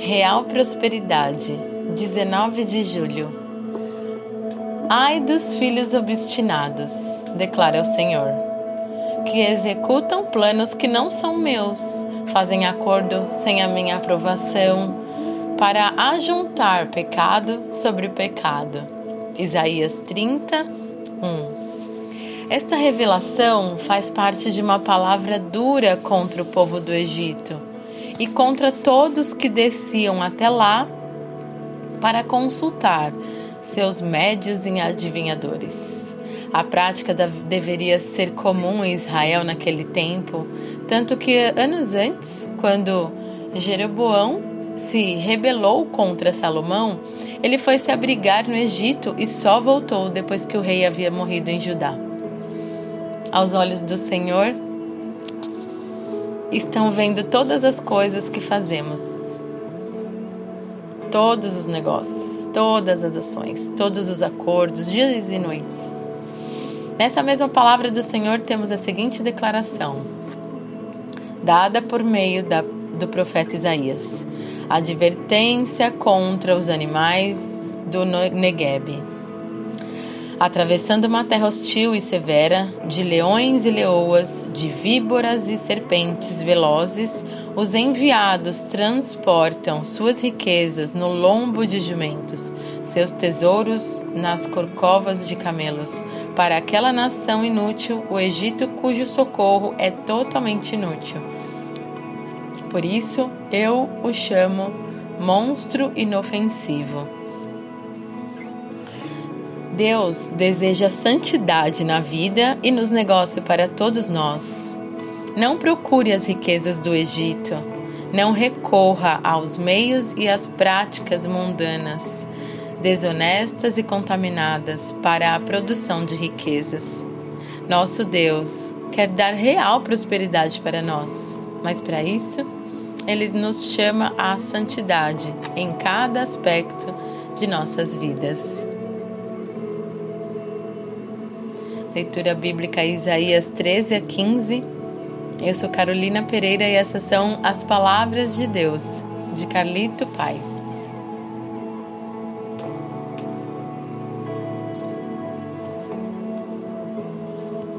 Real Prosperidade, 19 de julho. Ai dos filhos obstinados, declara o Senhor, que executam planos que não são meus, fazem acordo sem a minha aprovação, para ajuntar pecado sobre pecado. Isaías 30, 1. Esta revelação faz parte de uma palavra dura contra o povo do Egito e contra todos que desciam até lá para consultar seus médios e adivinhadores. A prática deveria ser comum em Israel naquele tempo, tanto que anos antes, quando Jeroboão se rebelou contra Salomão, ele foi se abrigar no Egito e só voltou depois que o rei havia morrido em Judá aos olhos do Senhor, estão vendo todas as coisas que fazemos, todos os negócios, todas as ações, todos os acordos, dias e noites. Nessa mesma palavra do Senhor temos a seguinte declaração, dada por meio da, do profeta Isaías: advertência contra os animais do Negueb atravessando uma terra hostil e severa, de leões e leoas, de víboras e serpentes velozes, os enviados transportam suas riquezas no lombo de jumentos, seus tesouros nas corcovas de camelos. Para aquela nação inútil, o Egito, cujo socorro é totalmente inútil. Por isso, eu o chamo monstro inofensivo. Deus deseja santidade na vida e nos negócios para todos nós. Não procure as riquezas do Egito. Não recorra aos meios e às práticas mundanas, desonestas e contaminadas para a produção de riquezas. Nosso Deus quer dar real prosperidade para nós, mas para isso, Ele nos chama à santidade em cada aspecto de nossas vidas. Leitura bíblica Isaías 13 a 15. Eu sou Carolina Pereira e essas são as palavras de Deus, de Carlito Paz.